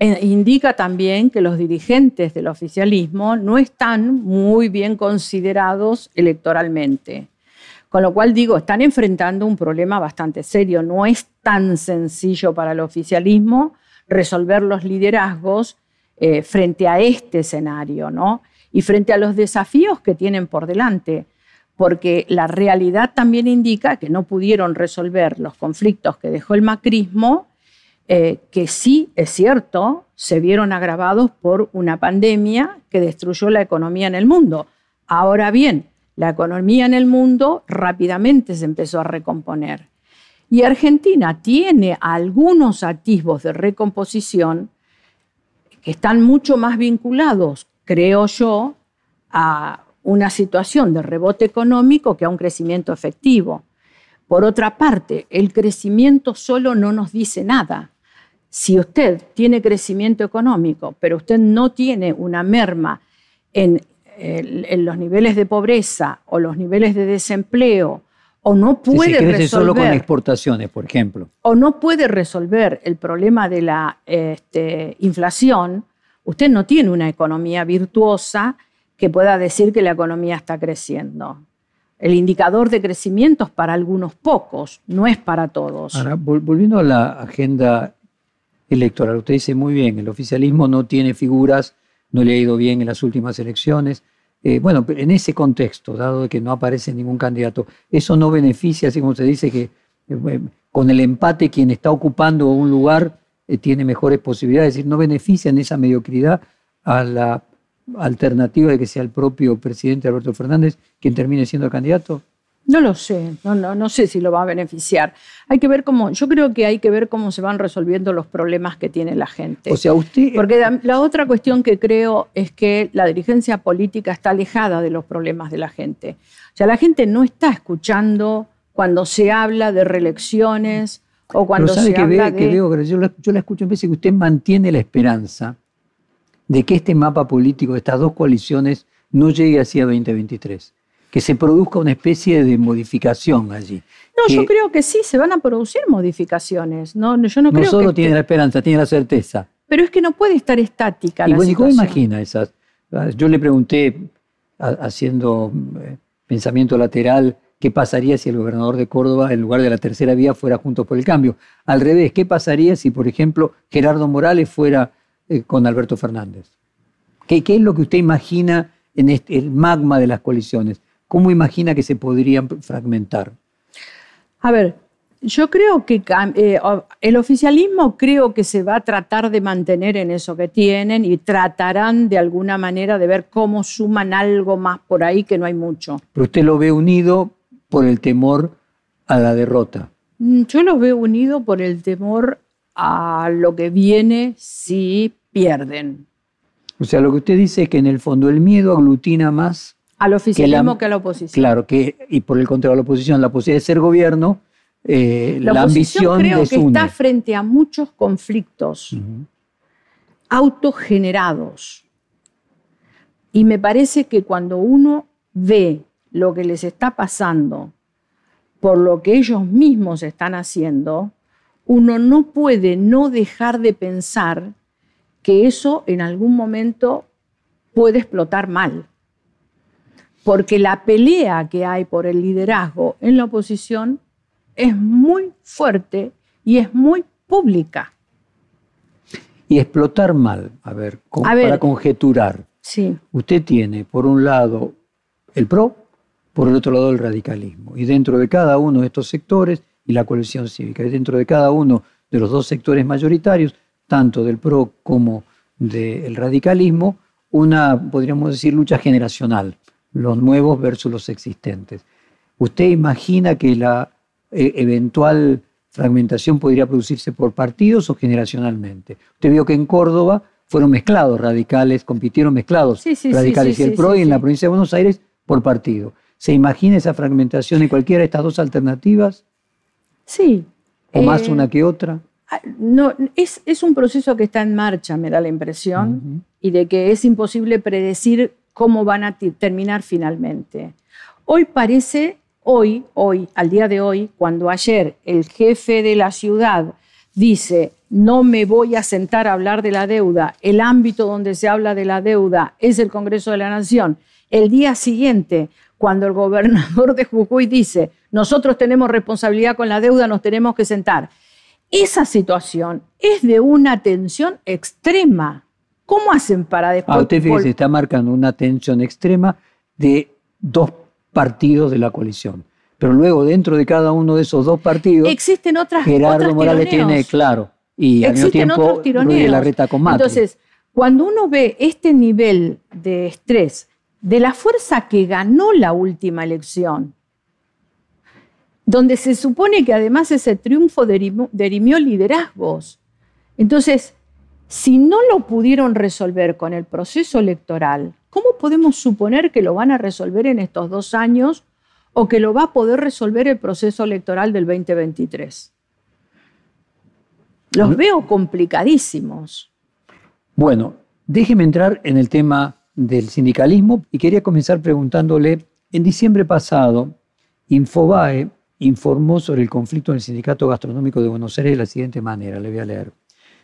Speaker 3: indica también que los dirigentes del oficialismo no están muy bien considerados electoralmente. Con lo cual digo, están enfrentando un problema bastante serio. No es tan sencillo para el oficialismo resolver los liderazgos eh, frente a este escenario, ¿no? Y frente a los desafíos que tienen por delante, porque la realidad también indica que no pudieron resolver los conflictos que dejó el macrismo, eh, que sí, es cierto, se vieron agravados por una pandemia que destruyó la economía en el mundo. Ahora bien, la economía en el mundo rápidamente se empezó a recomponer. Y Argentina tiene algunos atisbos de recomposición que están mucho más vinculados, creo yo, a una situación de rebote económico que a un crecimiento efectivo. Por otra parte, el crecimiento solo no nos dice nada. Si usted tiene crecimiento económico, pero usted no tiene una merma en en los niveles de pobreza o los niveles de desempleo o no puede
Speaker 2: se
Speaker 3: resolver
Speaker 2: solo con exportaciones, por ejemplo,
Speaker 3: o no puede resolver el problema de la este, inflación, usted no tiene una economía virtuosa que pueda decir que la economía está creciendo. El indicador de crecimiento es para algunos pocos, no es para todos.
Speaker 2: Ahora, volviendo a la agenda electoral, usted dice muy bien, el oficialismo no tiene figuras no le ha ido bien en las últimas elecciones. Eh, bueno, en ese contexto, dado que no aparece ningún candidato, eso no beneficia, así como se dice que eh, con el empate quien está ocupando un lugar eh, tiene mejores posibilidades, es decir, no beneficia en esa mediocridad a la alternativa de que sea el propio presidente Alberto Fernández quien termine siendo candidato.
Speaker 3: No lo sé, no, no, no sé si lo va a beneficiar. Hay que ver cómo, yo creo que hay que ver cómo se van resolviendo los problemas que tiene la gente.
Speaker 2: O sea, usted.
Speaker 3: Porque la, otra cuestión que creo es que la dirigencia política está alejada de los problemas de la gente. O sea, la gente no está escuchando cuando se habla de reelecciones o cuando se habla de.
Speaker 2: yo, la, yo la escucho en veces que usted mantiene la esperanza de que este mapa político de estas dos coaliciones no llegue hacia 2023 que se produzca una especie de modificación allí.
Speaker 3: No, yo creo que sí, se van a producir modificaciones. No, yo no,
Speaker 2: no
Speaker 3: creo
Speaker 2: solo tiene la esperanza, tiene la certeza.
Speaker 3: Pero es que no puede estar estática
Speaker 2: y
Speaker 3: la
Speaker 2: bueno,
Speaker 3: situación.
Speaker 2: ¿y cómo imagina esas? Yo le pregunté, haciendo eh, pensamiento lateral, qué pasaría si el gobernador de Córdoba, en lugar de la tercera vía, fuera Juntos por el Cambio. Al revés, ¿qué pasaría si, por ejemplo, Gerardo Morales fuera eh, con Alberto Fernández? ¿Qué, ¿Qué, es lo que usted imagina en este, el magma de las coaliciones? ¿Cómo imagina que se podrían fragmentar?
Speaker 3: A ver, yo creo que eh, el oficialismo creo que se va a tratar de mantener en eso que tienen y tratarán de alguna manera de ver cómo suman algo más por ahí que no hay mucho.
Speaker 2: Pero usted lo ve unido por el temor a la derrota.
Speaker 3: Mm, yo lo veo unido por el temor a lo que viene si pierden.
Speaker 2: O sea, lo que usted dice es que en el fondo el miedo aglutina más
Speaker 3: al oficialismo que, a la oposición.
Speaker 2: Claro, que, y por el contrario a la oposición, la posibilidad de ser gobierno, eh, la, ambición
Speaker 3: creo que está frente a muchos conflictos autogenerados. Y me parece que cuando uno ve lo que les está pasando por lo que ellos mismos están haciendo, uno no puede no dejar de pensar que eso en algún momento puede explotar mal porque la pelea que hay por el liderazgo en la oposición es muy fuerte y es muy pública.
Speaker 2: Y explotar mal, a ver, para conjeturar.
Speaker 3: Sí.
Speaker 2: Usted tiene, por un lado, el PRO, por el otro lado, el radicalismo. Y dentro de cada uno de estos sectores, y la coalición cívica, y dentro de cada uno de los dos sectores mayoritarios, tanto del PRO como del radicalismo, una, podríamos decir, lucha generacional los nuevos versus los existentes. ¿Usted imagina que la eh, eventual fragmentación podría producirse por partidos o generacionalmente? Usted vio que en Córdoba fueron mezclados radicales, compitieron mezclados radicales y el PRO y en la provincia de Buenos Aires por partido. ¿Se imagina esa fragmentación en cualquiera de estas dos alternativas?
Speaker 3: Sí.
Speaker 2: ¿O más eh, una que otra?
Speaker 3: Ah, no, es, es, un proceso que está en marcha, me da la impresión, y de que es imposible predecir cómo van a terminar finalmente. Hoy parece, hoy, hoy, al día de hoy, cuando ayer el jefe de la ciudad dice, no me voy a sentar a hablar de la deuda, el ámbito donde se habla de la deuda es el Congreso de la Nación, el día siguiente, cuando el gobernador de Jujuy dice, nosotros tenemos responsabilidad con la deuda, nos tenemos que sentar. Esa situación es de una tensión extrema. ¿Cómo hacen para después?
Speaker 2: Ah, usted fíjese, se está marcando una tensión extrema de dos partidos de la coalición. Pero luego, dentro de cada uno de esos dos partidos,
Speaker 3: existen otras
Speaker 2: Gerardo Morales tiene claro y al mismo tiempo la reta con Macri.
Speaker 3: Entonces, cuando uno ve este nivel de estrés de la fuerza que ganó la última elección, donde se supone que además ese triunfo derimió liderazgos. Entonces, si no lo pudieron resolver con el proceso electoral, ¿cómo podemos suponer que lo van a resolver en estos dos años o que lo va a poder resolver el proceso electoral del 2023? Los veo complicadísimos.
Speaker 2: Bueno, déjeme entrar en el tema del sindicalismo y quería comenzar preguntándole, en diciembre pasado, Infobae informó sobre el conflicto en el Sindicato Gastronómico de Buenos Aires de la siguiente manera, le voy a leer.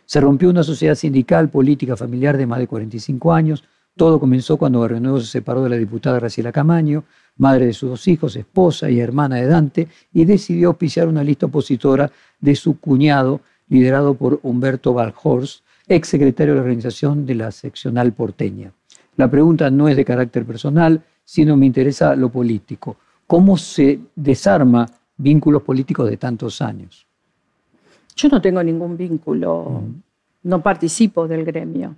Speaker 2: Se rompió una sociedad sindical, política, familiar de más de 45 años. Todo comenzó cuando Barrio Nuevo se separó de la diputada Graciela Camaño, madre de sus dos hijos, esposa y hermana de Dante, y decidió auspiciar una lista opositora de su cuñado, liderado por Humberto Valhorst, ex secretario de la organización de la seccional porteña. La pregunta no es de carácter personal, sino me interesa lo político. ¿Cómo se desarma vínculos políticos de tantos años?
Speaker 3: Yo no tengo ningún vínculo, no participo del gremio.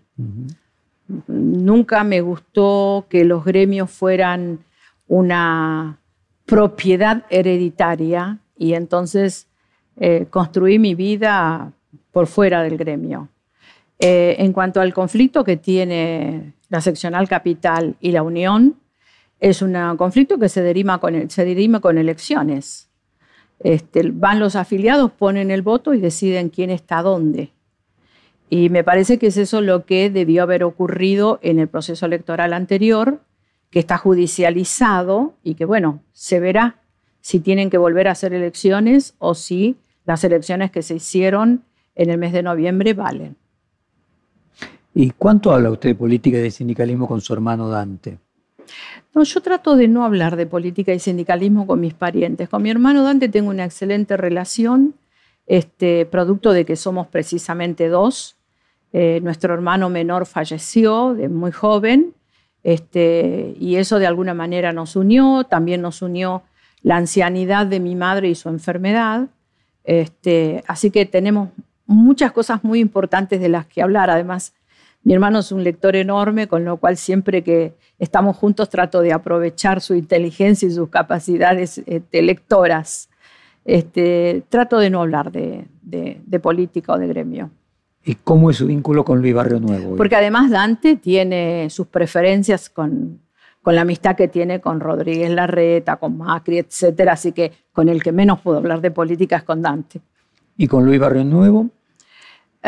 Speaker 3: Nunca me gustó que los gremios fueran una propiedad hereditaria y entonces eh, construí mi vida por fuera del gremio. Eh, en cuanto al conflicto que tiene la seccional capital y la Unión, es un conflicto que se deriva con, se con elecciones. Este, van los afiliados, ponen el voto y deciden quién está dónde. Y me parece que es eso lo que debió haber ocurrido en el proceso electoral anterior, que está judicializado y que, bueno, se verá si tienen que volver a hacer elecciones o si las elecciones que se hicieron en el mes de noviembre valen.
Speaker 2: ¿Y cuánto habla usted de política y de sindicalismo con su hermano Dante?
Speaker 3: No, yo trato de no hablar de política y sindicalismo con mis parientes. Con mi hermano Dante tengo una excelente relación, este, producto de que somos precisamente dos. Eh, nuestro hermano menor falleció de muy joven este, y eso de alguna manera nos unió. También nos unió la ancianidad de mi madre y su enfermedad. Este, así que tenemos muchas cosas muy importantes de las que hablar. Además, mi hermano es un lector enorme, con lo cual siempre que estamos juntos trato de aprovechar su inteligencia y sus capacidades este, lectoras. Este, trato de no hablar de, política o de gremio.
Speaker 2: ¿Y cómo es su vínculo con Luis Barrio Nuevo?
Speaker 3: Porque además Dante tiene sus preferencias con, con la amistad que tiene con Rodríguez Larreta, con Macri, etcétera, así que con el que menos puedo hablar de política es con Dante.
Speaker 2: ¿Y con Luis Barrio Nuevo?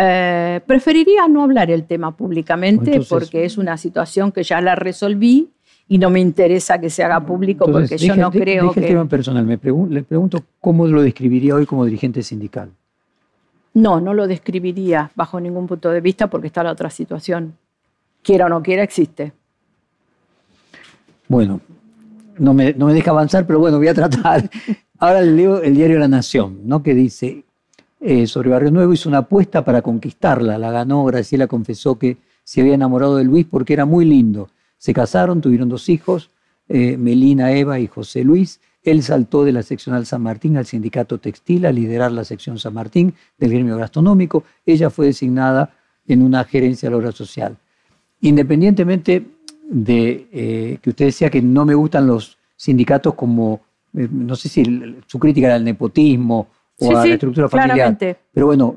Speaker 3: Eh, preferiría no hablar el tema públicamente porque es una situación que ya la resolví y no me interesa que se haga público porque yo no creo
Speaker 2: que... el tema personal, me le pregunto cómo lo describiría hoy como dirigente sindical.
Speaker 3: No, no lo describiría bajo ningún punto de vista porque está la otra situación. Quiera o no quiera, existe.
Speaker 2: Bueno, no me, no me deja avanzar, pero bueno, voy a tratar. Ahora leo el diario La Nación, ¿no? que dice, eh, sobre Barrio Nuevo, hizo una apuesta para conquistarla. La ganó, Graciela confesó que se había enamorado de Luis porque era muy lindo. Se casaron, tuvieron dos hijos, eh, Melina, Eva y José Luis. Él saltó de la seccional San Martín al sindicato textil a liderar la sección San Martín del gremio gastronómico. Ella fue designada en una gerencia de la obra social. Independientemente de eh, que usted decía que no me gustan los sindicatos como, no sé si su crítica era el nepotismo o a la estructura familiar. Pero bueno,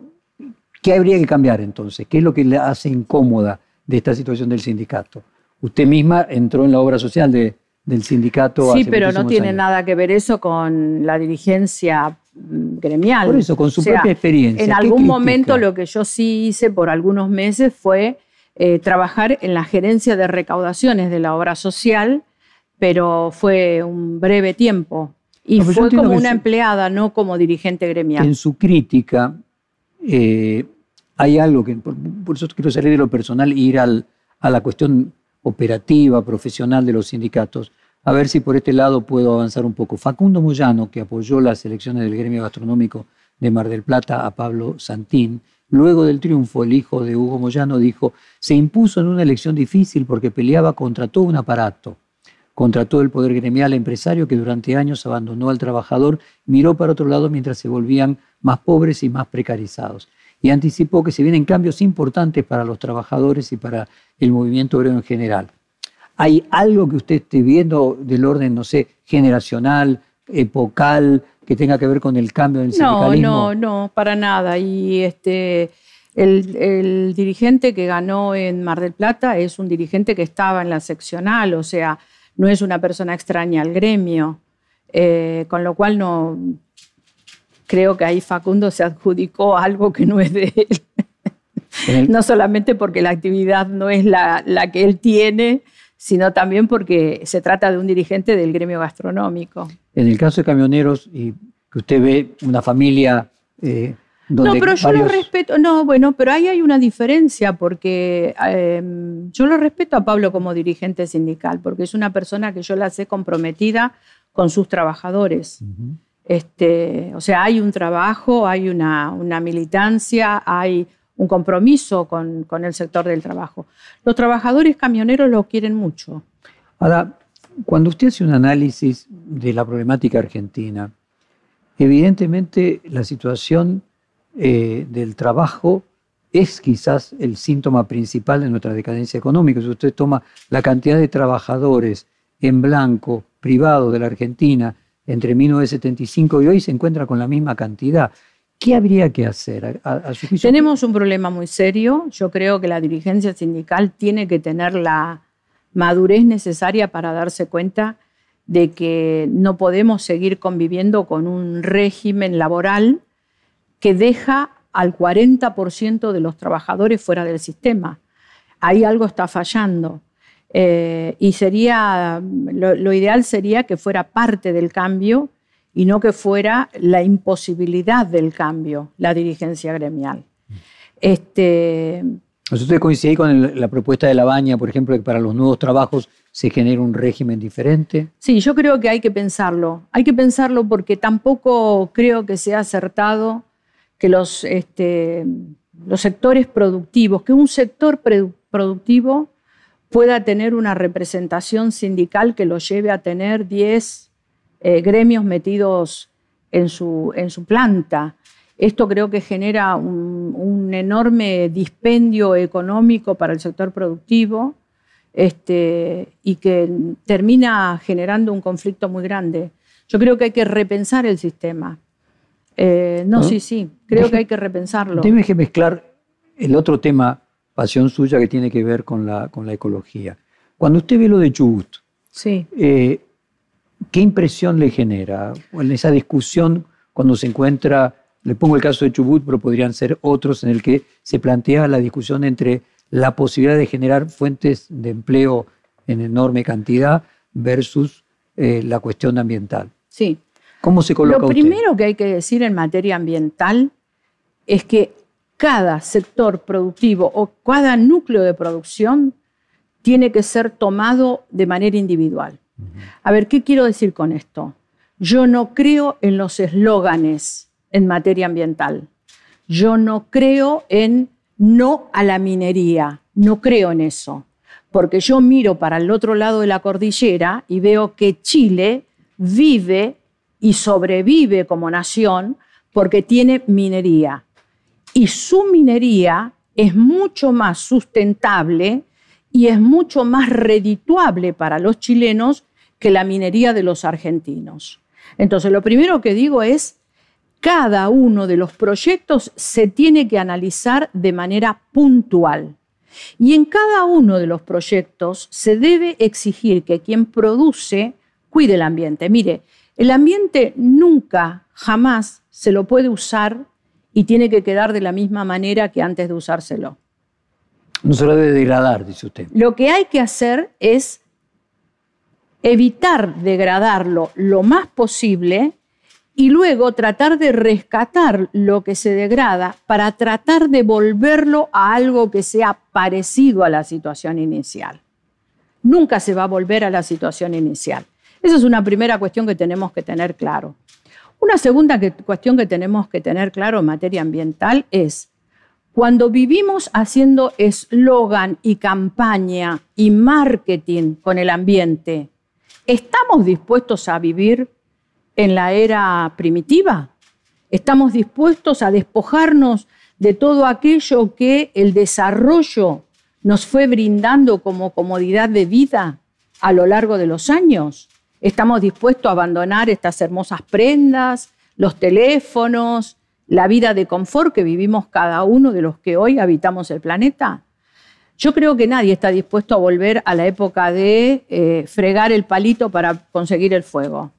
Speaker 2: ¿qué habría que cambiar entonces? ¿Qué es lo que le hace incómoda de esta situación del sindicato? Usted misma entró en la obra social del sindicato.
Speaker 3: Sí, pero no tiene nada que ver eso con la dirigencia mm, gremial.
Speaker 2: Por eso, con su propia experiencia.
Speaker 3: En algún momento lo que yo sí hice por algunos meses fue eh, trabajar en la gerencia de recaudaciones de la obra social, pero fue un breve tiempo Y
Speaker 2: No,
Speaker 3: fue como una empleada, no como dirigente gremial.
Speaker 2: En su crítica eh, hay algo que, por, por eso quiero salir de lo personal e ir al- a la cuestión operativa, profesional de los sindicatos, a ver si por este lado puedo avanzar un poco. Facundo Moyano, que apoyó las elecciones del gremio gastronómico de Mar del Plata a Pablo Santín, luego del triunfo, el hijo de Hugo Moyano dijo, se impuso en una elección difícil porque peleaba contra todo un aparato contra todo el poder gremial empresario que durante años abandonó al trabajador, miró para otro lado mientras se volvían más pobres y más precarizados. Y anticipó que se vienen cambios importantes para los trabajadores y para el movimiento obrero en general. ¿Hay algo que usted esté viendo del orden, no sé, generacional, epocal, que tenga que ver con el cambio del
Speaker 3: No,
Speaker 2: sindicalismo?
Speaker 3: no, no, para nada. Y este, el, el dirigente que ganó en Mar del Plata es un dirigente que estaba en la seccional, o sea, no es una persona extraña al gremio, eh, con lo cual no creo que ahí Facundo se adjudicó algo que no es de él.
Speaker 2: El-
Speaker 3: No solamente porque la actividad no es la, la que él tiene, sino también porque se trata de un dirigente del gremio gastronómico.
Speaker 2: En el caso de camioneros, y que usted ve una familia eh,
Speaker 3: No, pero yo lo respeto. No, bueno, pero ahí hay una diferencia porque eh, yo lo respeto a Pablo como dirigente sindical, porque es una persona que yo la sé comprometida con sus trabajadores. Este, o sea, hay un trabajo, hay una, una militancia, hay un compromiso con, con el sector del trabajo. Los trabajadores camioneros lo quieren mucho.
Speaker 2: Ahora, cuando usted hace un análisis de la problemática argentina, evidentemente la situación eh, del trabajo es quizás el síntoma principal de nuestra decadencia económica. Si usted toma la cantidad de trabajadores en blanco, privado de la Argentina, entre 1975 y hoy se encuentra con la misma cantidad. ¿Qué habría que hacer?
Speaker 3: Tenemos un problema muy serio. Yo creo que la dirigencia sindical tiene que tener la madurez necesaria para darse cuenta de que no podemos seguir conviviendo con un régimen laboral que deja al 40% de los trabajadores fuera del sistema. Ahí algo está fallando. Eh, y sería, lo, lo ideal sería que fuera parte del cambio y no que fuera la imposibilidad del cambio, la dirigencia gremial. Este,
Speaker 2: ¿Usted coincide con el- la propuesta de la Baña, por ejemplo, que para los nuevos trabajos se genere un régimen diferente?
Speaker 3: Sí, yo creo que hay que pensarlo. Hay que pensarlo porque tampoco creo que sea acertado que los, este, los sectores productivos, que un sector produ- productivo pueda tener una representación sindical que lo lleve a tener 10 eh, gremios metidos en su, planta. Esto creo que genera un, un enorme dispendio económico para el sector productivo este, y que termina generando un conflicto muy grande. Yo creo que hay que repensar el sistema. Eh, no,
Speaker 2: ¿No?
Speaker 3: sí, sí, creo
Speaker 2: Deje-
Speaker 3: que hay que repensarlo.
Speaker 2: Debe que mezclar el otro tema, pasión suya, que tiene que ver con la, con la ecología. Cuando usted ve lo de Chubut,
Speaker 3: Sí.
Speaker 2: eh, ¿qué impresión le genera en esa discusión cuando se encuentra, le pongo el caso de Chubut, pero podrían ser otros en el que se plantea la discusión entre la posibilidad de generar fuentes de empleo en enorme cantidad versus eh, la cuestión ambiental?
Speaker 3: Sí.
Speaker 2: ¿Cómo se coloca
Speaker 3: Lo
Speaker 2: usted?
Speaker 3: primero que hay que decir en materia ambiental es que cada sector productivo o cada núcleo de producción tiene que ser tomado de manera individual. A ver, ¿qué quiero decir con esto? Yo no creo en los eslóganes en materia ambiental. Yo no creo en no a la minería. No creo en eso. Porque yo miro para el otro lado de la cordillera y veo que Chile vive y sobrevive como nación porque tiene minería. Y su minería es mucho más sustentable y es mucho más redituable para los chilenos que la minería de los argentinos. Entonces, lo primero que digo es, cada uno de los proyectos se tiene que analizar de manera puntual. Y en cada uno de los proyectos se debe exigir que quien produce cuide el ambiente. Mire, el ambiente nunca, jamás se lo puede usar y tiene que quedar de la misma manera que antes de usárselo.
Speaker 2: No se lo debe degradar, dice usted.
Speaker 3: Lo que hay que hacer es evitar degradarlo lo más posible y luego tratar de rescatar lo que se degrada para tratar de volverlo a algo que sea parecido a la situación inicial. Nunca se va a volver a la situación inicial. Esa es una primera cuestión que tenemos que tener claro. Una segunda cuestión que tenemos que tener claro en materia ambiental es, cuando vivimos haciendo eslogan y campaña y marketing con el ambiente, ¿estamos dispuestos a vivir en la era primitiva? ¿Estamos dispuestos a despojarnos de todo aquello que el desarrollo nos fue brindando como comodidad de vida a lo largo de los años? ¿Estamos dispuestos a abandonar estas hermosas prendas, los teléfonos, la vida de confort que vivimos cada uno de los que hoy habitamos el planeta? Yo creo que nadie está dispuesto a volver a la época de eh, fregar el palito para conseguir el fuego.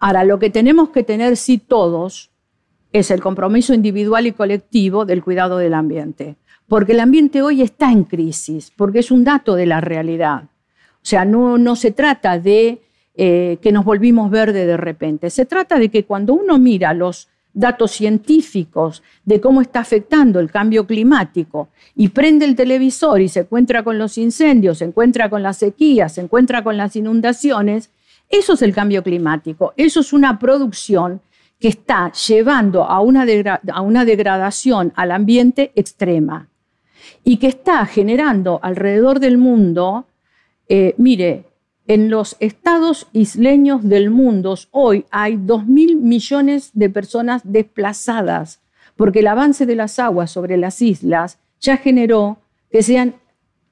Speaker 3: Ahora, lo que tenemos que tener sí todos es el compromiso individual y colectivo del cuidado del ambiente, porque el ambiente hoy está en crisis, porque es un dato de la realidad. O sea, no, no se trata de eh, que nos volvimos verde de repente. Se trata de que cuando uno mira los datos científicos de cómo está afectando el cambio climático y prende el televisor y se encuentra con los incendios, se encuentra con las sequías, se encuentra con las inundaciones, eso es el cambio climático, eso es una producción que está llevando a una, a una degradación al ambiente extrema y que está generando alrededor del mundo, eh, mire, en los estados isleños del mundo hoy hay 2.000 millones de personas desplazadas porque el avance de las aguas sobre las islas ya generó que sean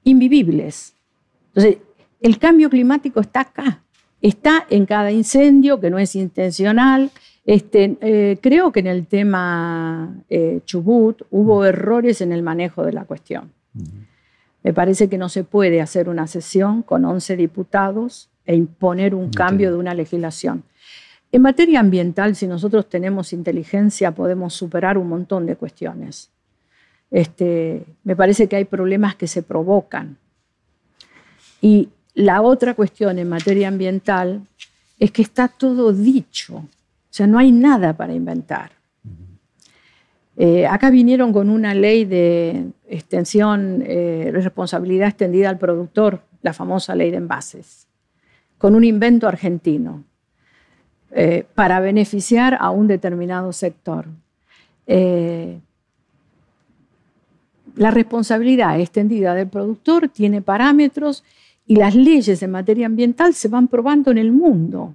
Speaker 3: invivibles. Entonces, el cambio climático está acá, está en cada incendio, que no es intencional. Este, eh, creo que en el tema eh, Chubut hubo errores en el manejo de la cuestión. Me parece que no se puede hacer una sesión con 11 diputados e imponer un cambio de una legislación. En materia ambiental, si nosotros tenemos inteligencia, podemos superar un montón de cuestiones. Este, me parece que hay problemas que se provocan. Y la otra cuestión en materia ambiental es que está todo dicho, o sea, no hay nada para inventar. Eh, acá vinieron con una ley de extensión, eh, responsabilidad extendida al productor, la famosa ley de envases, con un invento argentino, eh, para beneficiar a un determinado sector. la responsabilidad extendida del productor tiene parámetros y las leyes en materia ambiental se van probando en el mundo.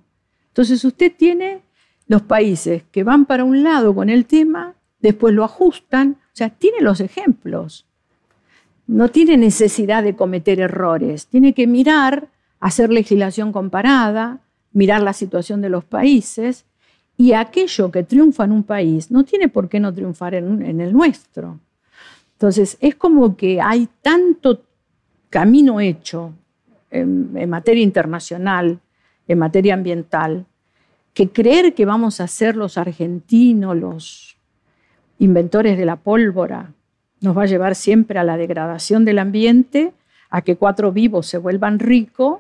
Speaker 3: Entonces usted tiene los países que van para un lado con el tema después lo ajustan, o sea, tiene los ejemplos. No tiene necesidad de cometer errores, tiene que mirar, hacer legislación comparada, mirar la situación de los países y aquello que triunfa en un país no tiene por qué no triunfar en, el nuestro. Entonces, es como que hay tanto camino hecho en, materia internacional, en materia ambiental, que creer que vamos a ser los argentinos, los inventores de la pólvora, nos va a llevar siempre a la degradación del ambiente, a que cuatro vivos se vuelvan ricos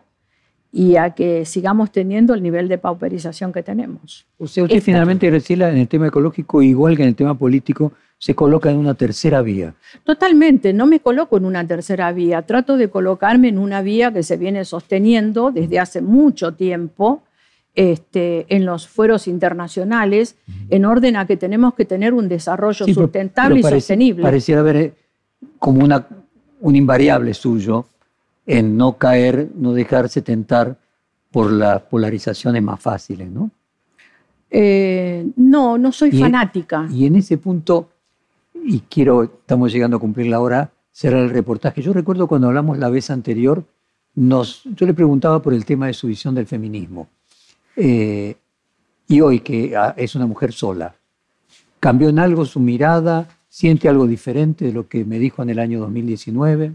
Speaker 3: y a que sigamos teniendo el nivel de pauperización que tenemos.
Speaker 2: O sea, usted finalmente, Graciela, en el tema ecológico, igual que en el tema político, se coloca en una tercera vía.
Speaker 3: Totalmente, no me coloco en una tercera vía, trato de colocarme en una vía que se viene sosteniendo desde hace mucho tiempo, este, en los fueros internacionales en orden a que tenemos que tener un desarrollo sustentable y sostenible.
Speaker 2: Pareciera haber eh, como una, un invariable suyo en no caer, no dejarse tentar por las polarizaciones más fáciles, ¿no?
Speaker 3: Eh, no, no soy fanática.
Speaker 2: y en ese punto, y quiero, estamos llegando a cumplir la hora, será el reportaje. Yo recuerdo cuando hablamos la vez anterior, nos, yo le preguntaba por el tema de su visión del feminismo. Eh, y hoy que ah, es una mujer sola, ¿cambió en algo su mirada? ¿Siente algo diferente de lo que me dijo en el año 2019?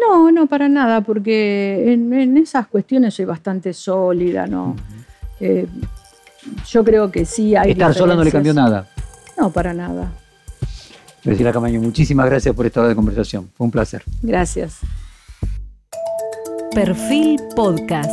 Speaker 3: No, no, para nada, porque en, esas cuestiones soy bastante sólida, ¿no? Eh, yo creo que sí hay.
Speaker 2: ¿Estar sola no le cambió nada?
Speaker 3: No, para nada.
Speaker 2: Graciela Camaño, muchísimas gracias por esta hora de conversación. Fue un placer.
Speaker 3: Gracias.
Speaker 1: Perfil Podcast.